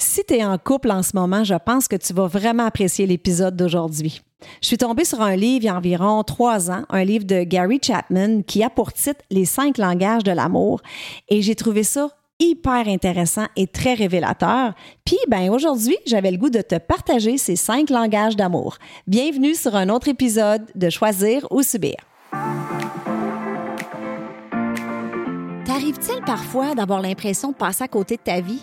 Si tu es en couple en ce moment, je pense que tu vas vraiment apprécier l'épisode d'aujourd'hui. Je suis tombée sur un livre il y a environ trois ans, un livre de Gary Chapman qui a pour titre Les cinq langages de l'amour et j'ai trouvé ça hyper intéressant et très révélateur. Puis, ben aujourd'hui, j'avais le goût de te partager ces cinq langages d'amour. Bienvenue sur un autre épisode de Choisir ou Subir. T'arrive-t-il parfois d'avoir l'impression de passer à côté de ta vie?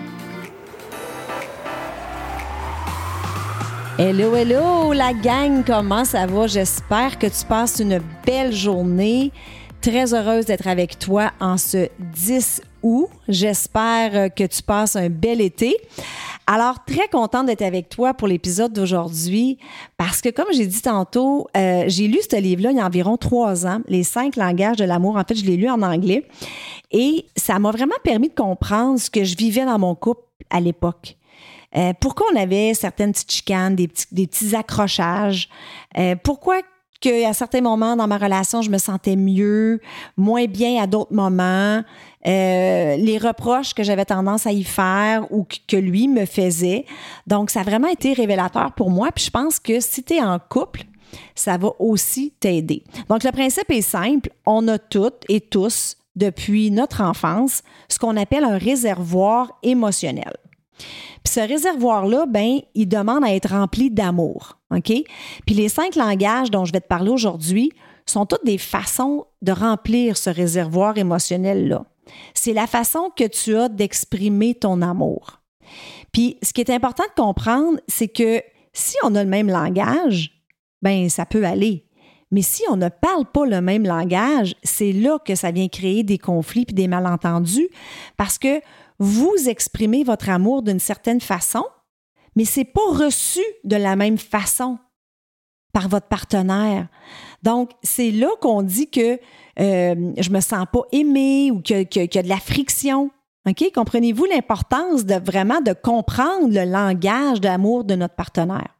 Hello, hello, la gang, comment ça va? J'espère que tu passes une belle journée. Très heureuse d'être avec toi en ce 10 août. J'espère que tu passes un bel été. Alors, très contente d'être avec toi pour l'épisode d'aujourd'hui parce que, comme j'ai dit tantôt, euh, j'ai lu ce livre-là il y a environ trois ans, Les cinq langages de l'amour. En fait, je l'ai lu en anglais et ça m'a vraiment permis de comprendre ce que je vivais dans mon couple à l'époque. Euh, pourquoi on avait certaines petites chicanes, des petits, accrochages? Euh, pourquoi qu'à certains moments dans ma relation, je me sentais mieux, moins bien à d'autres moments? Euh, les reproches que j'avais tendance à y faire ou que lui me faisait. Donc, ça a vraiment été révélateur pour moi. Puis je pense que si tu es en couple, ça va aussi t'aider. Donc, le principe est simple. On a toutes et tous, depuis notre enfance, ce qu'on appelle un réservoir émotionnel. Puis ce réservoir-là, ben, il demande à être rempli d'amour. OK? Puis les cinq langages dont je vais te parler aujourd'hui sont toutes des façons de remplir ce réservoir émotionnel-là. C'est la façon que tu as d'exprimer ton amour. Puis ce qui est important de comprendre, c'est que si on a le même langage, ben ça peut aller. Mais si on ne parle pas le même langage, c'est là que ça vient créer des conflits puis des malentendus parce que vous exprimez votre amour d'une certaine façon, mais c'est pas reçu de la même façon par votre partenaire. Donc, c'est là qu'on dit que euh, je me sens pas aimée ou qu'il y a de la friction. OK? Comprenez-vous l'importance de vraiment de comprendre le langage d'amour de notre partenaire?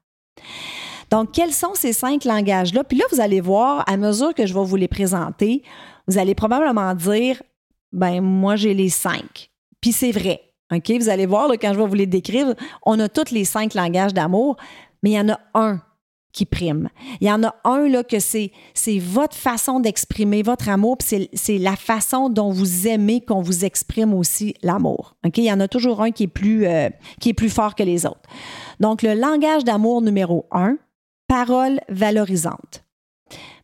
Donc, quels sont ces cinq langages-là? Puis là, vous allez voir, à mesure que je vais vous les présenter, vous allez probablement dire, ben moi, j'ai les cinq. Puis c'est vrai. OK? Vous allez voir, quand je vais vous les décrire, on a tous les cinq langages d'amour, mais il y en a un qui prime. Il y en a un là que c'est c'est votre façon d'exprimer votre amour, puis c'est la façon dont vous aimez qu'on vous exprime aussi l'amour. OK, il y en a toujours un qui est plus euh, qui est plus fort que les autres. Donc le langage d'amour numéro un, paroles valorisantes.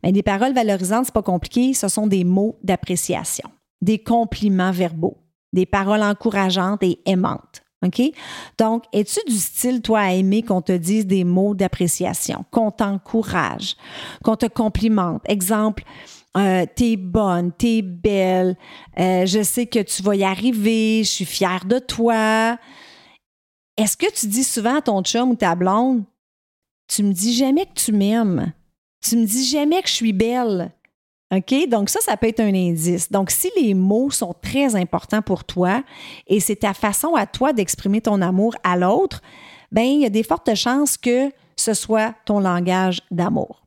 Mais des paroles valorisantes, c'est pas compliqué, ce sont des mots d'appréciation, des compliments verbaux des paroles encourageantes et aimantes. OK? Donc, es-tu du style, toi, à aimer qu'on te dise des mots d'appréciation, qu'on t'encourage, qu'on te complimente? Exemple, euh, t'es bonne, t'es belle, euh, je sais que tu vas y arriver, je suis fière de toi. Est-ce que tu dis souvent à ton chum ou ta blonde, tu me dis jamais que tu m'aimes, tu me dis jamais que je suis belle, OK? Donc, ça, ça peut être un indice. Donc, si les mots sont très importants pour toi et c'est ta façon à toi d'exprimer ton amour à l'autre, ben il y a des fortes chances que ce soit ton langage d'amour.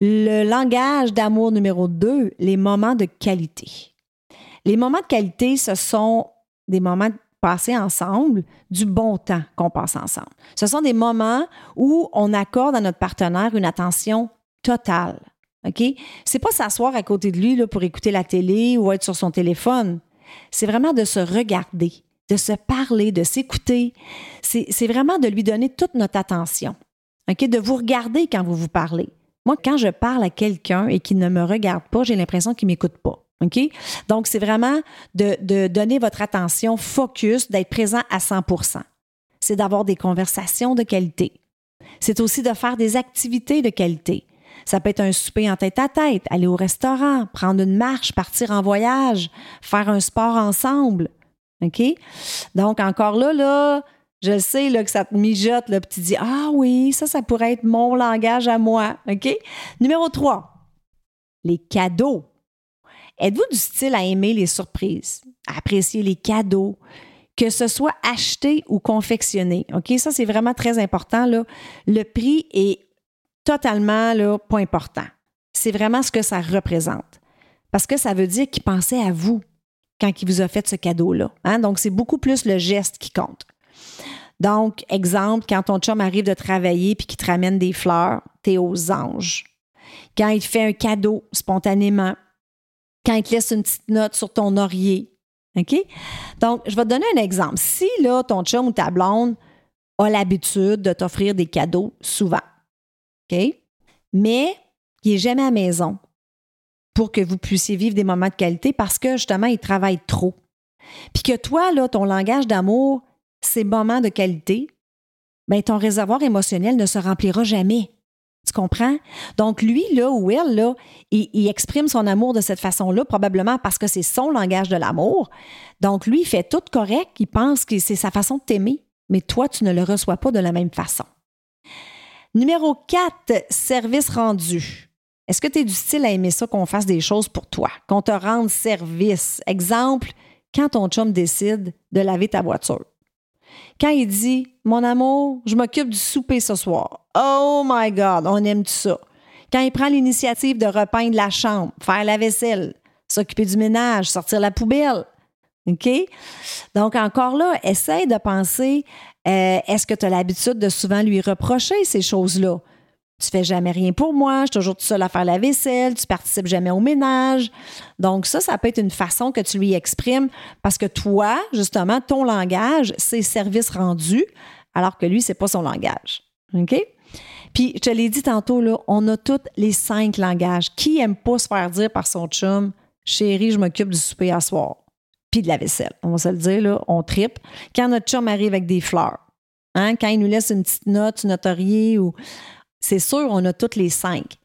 Le langage d'amour numéro deux, les moments de qualité. Les moments de qualité, ce sont des moments passés ensemble, du bon temps qu'on passe ensemble. Ce sont des moments où on accorde à notre partenaire une attention totale. OK? C'est pas s'asseoir à côté de lui là, pour écouter la télé ou être sur son téléphone. C'est vraiment de se regarder, de se parler, de s'écouter. C'est vraiment de lui donner toute notre attention. OK? De vous regarder quand vous vous parlez. Moi, quand je parle à quelqu'un et qu'il ne me regarde pas, j'ai l'impression qu'il ne m'écoute pas. OK? Donc, c'est vraiment de, de, donner votre attention focus, d'être présent à 100% C'est d'avoir des conversations de qualité. C'est aussi de faire des activités de qualité. Ça peut être un souper en tête à tête, aller au restaurant, prendre une marche, partir en voyage, faire un sport ensemble. OK? Donc, encore là, là, je sais là, que ça te mijote, là, puis tu dis Ah oui, ça, ça pourrait être mon langage à moi. OK? Numéro 3, les cadeaux. Êtes-vous du style à aimer les surprises, à apprécier les cadeaux, que ce soit acheté ou confectionné? OK? Ça, c'est vraiment très important. Le prix est totalement là, pas important. C'est vraiment ce que ça représente. Parce que ça veut dire qu'il pensait à vous quand il vous a fait ce cadeau-là. Hein? Donc, c'est beaucoup plus le geste qui compte. Donc, exemple, quand ton chum arrive de travailler puis qu'il te ramène des fleurs, t'es aux anges. Quand il fait un cadeau spontanément, quand il te laisse une petite note sur ton oreiller. OK? Donc, je vais te donner un exemple. Si là, ton chum ou ta blonde a l'habitude de t'offrir des cadeaux souvent, Mais il n'est jamais à maison pour que vous puissiez vivre des moments de qualité parce que justement, il travaille trop. Puis que toi, là, ton langage d'amour, ces moments de qualité, bien, ton réservoir émotionnel ne se remplira jamais. Tu comprends? Donc, lui, là, ou elle, là, il, exprime son amour de cette façon-là, probablement parce que c'est son langage de l'amour. Donc, lui, il fait tout correct, il pense que c'est sa façon de t'aimer, mais toi, tu ne le reçois pas de la même façon. Numéro 4, service rendu. Est-ce que tu es du style à aimer ça qu'on fasse des choses pour toi, qu'on te rende service? Exemple, quand ton chum décide de laver ta voiture. Quand il dit Mon amour, je m'occupe du souper ce soir. Oh my God, on aime tout ça. Quand il prend l'initiative de repeindre la chambre, faire la vaisselle, s'occuper du ménage, sortir la poubelle. OK? Donc, encore là, essaye de penser euh, est-ce que tu as l'habitude de souvent lui reprocher ces choses-là? Tu fais jamais rien pour moi, je suis toujours tout seul à faire la vaisselle, tu participes jamais au ménage. Donc ça, ça peut être une façon que tu lui exprimes parce que toi, justement, ton langage, c'est service rendu, alors que lui, c'est pas son langage. OK? Puis, je te l'ai dit tantôt, là, on a tous les cinq langages. Qui aime pas se faire dire par son chum, chérie, je m'occupe du souper à soir, puis de la vaisselle? On va se le dire, là, on tripe. Quand notre chum arrive avec des fleurs, hein, quand il nous laisse une petite note, une notoriée ou c'est sûr, on a toutes les cinq,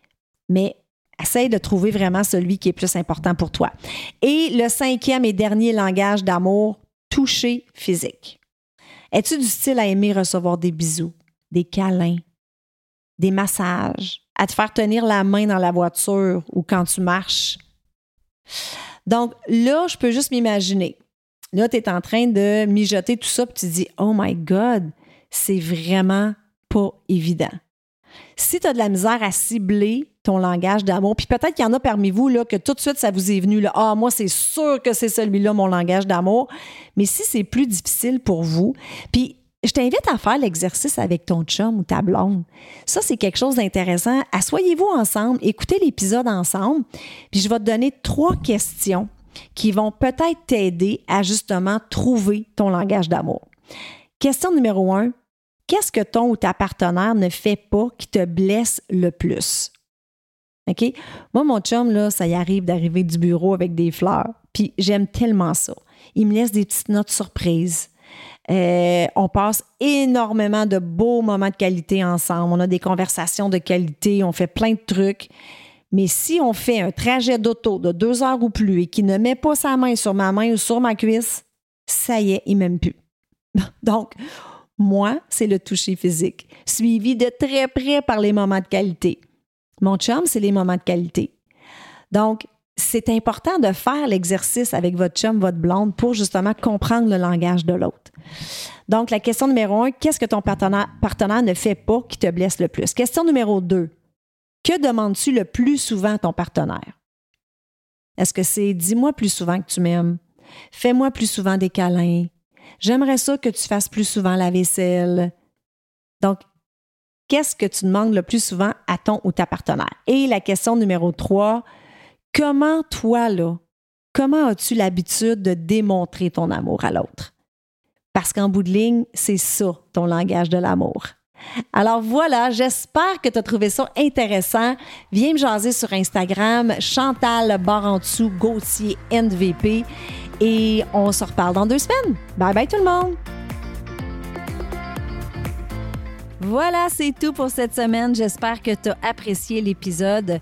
mais essaye de trouver vraiment celui qui est plus important pour toi. Et le cinquième et dernier langage d'amour, toucher physique. Es-tu du style à aimer recevoir des bisous, des câlins, des massages, à te faire tenir la main dans la voiture ou quand tu marches? Donc là, je peux juste m'imaginer. Là, tu es en train de mijoter tout ça, puis tu dis, oh my God, c'est vraiment pas évident si tu as de la misère à cibler ton langage d'amour, puis peut-être qu'il y en a parmi vous là, que tout de suite ça vous est venu, là, ah, moi c'est sûr que c'est celui-là mon langage d'amour, mais si c'est plus difficile pour vous, puis je t'invite à faire l'exercice avec ton chum ou ta blonde. Ça, c'est quelque chose d'intéressant. Assoyez-vous ensemble, écoutez l'épisode ensemble, puis je vais te donner trois questions qui vont peut-être t'aider à justement trouver ton langage d'amour. Question numéro un, qu'est-ce que ton ou ta partenaire ne fait pas qui te blesse le plus? OK? Moi, mon chum, là, ça y arrive d'arriver du bureau avec des fleurs. Puis j'aime tellement ça. Il me laisse des petites notes surprises. Euh, on passe énormément de beaux moments de qualité ensemble. On a des conversations de qualité. On fait plein de trucs. Mais si on fait un trajet d'auto de deux heures ou plus et qu'il ne met pas sa main sur ma main ou sur ma cuisse, ça y est, il m'aime plus. Donc, moi, c'est le toucher physique, suivi de très près par les moments de qualité. Mon chum, c'est les moments de qualité. Donc, c'est important de faire l'exercice avec votre chum, votre blonde, pour justement comprendre le langage de l'autre. Donc, la question numéro un, qu'est-ce que ton partenaire, partenaire ne fait pas qui te blesse le plus? Question numéro deux, que demandes-tu le plus souvent à ton partenaire? Est-ce que c'est dis-moi plus souvent que tu m'aimes? Fais-moi plus souvent des câlins? J'aimerais ça que tu fasses plus souvent la vaisselle. Donc, qu'est-ce que tu demandes le plus souvent à ton ou ta partenaire? Et la question numéro trois, comment toi, là, comment as-tu l'habitude de démontrer ton amour à l'autre? Parce qu'en bout de ligne, c'est ça ton langage de l'amour. Alors voilà, j'espère que tu as trouvé ça intéressant. Viens me jaser sur Instagram, Chantal Barantou Gauthier NVP. Et on se reparle dans deux semaines. Bye bye tout le monde! Voilà, c'est tout pour cette semaine. J'espère que tu as apprécié l'épisode.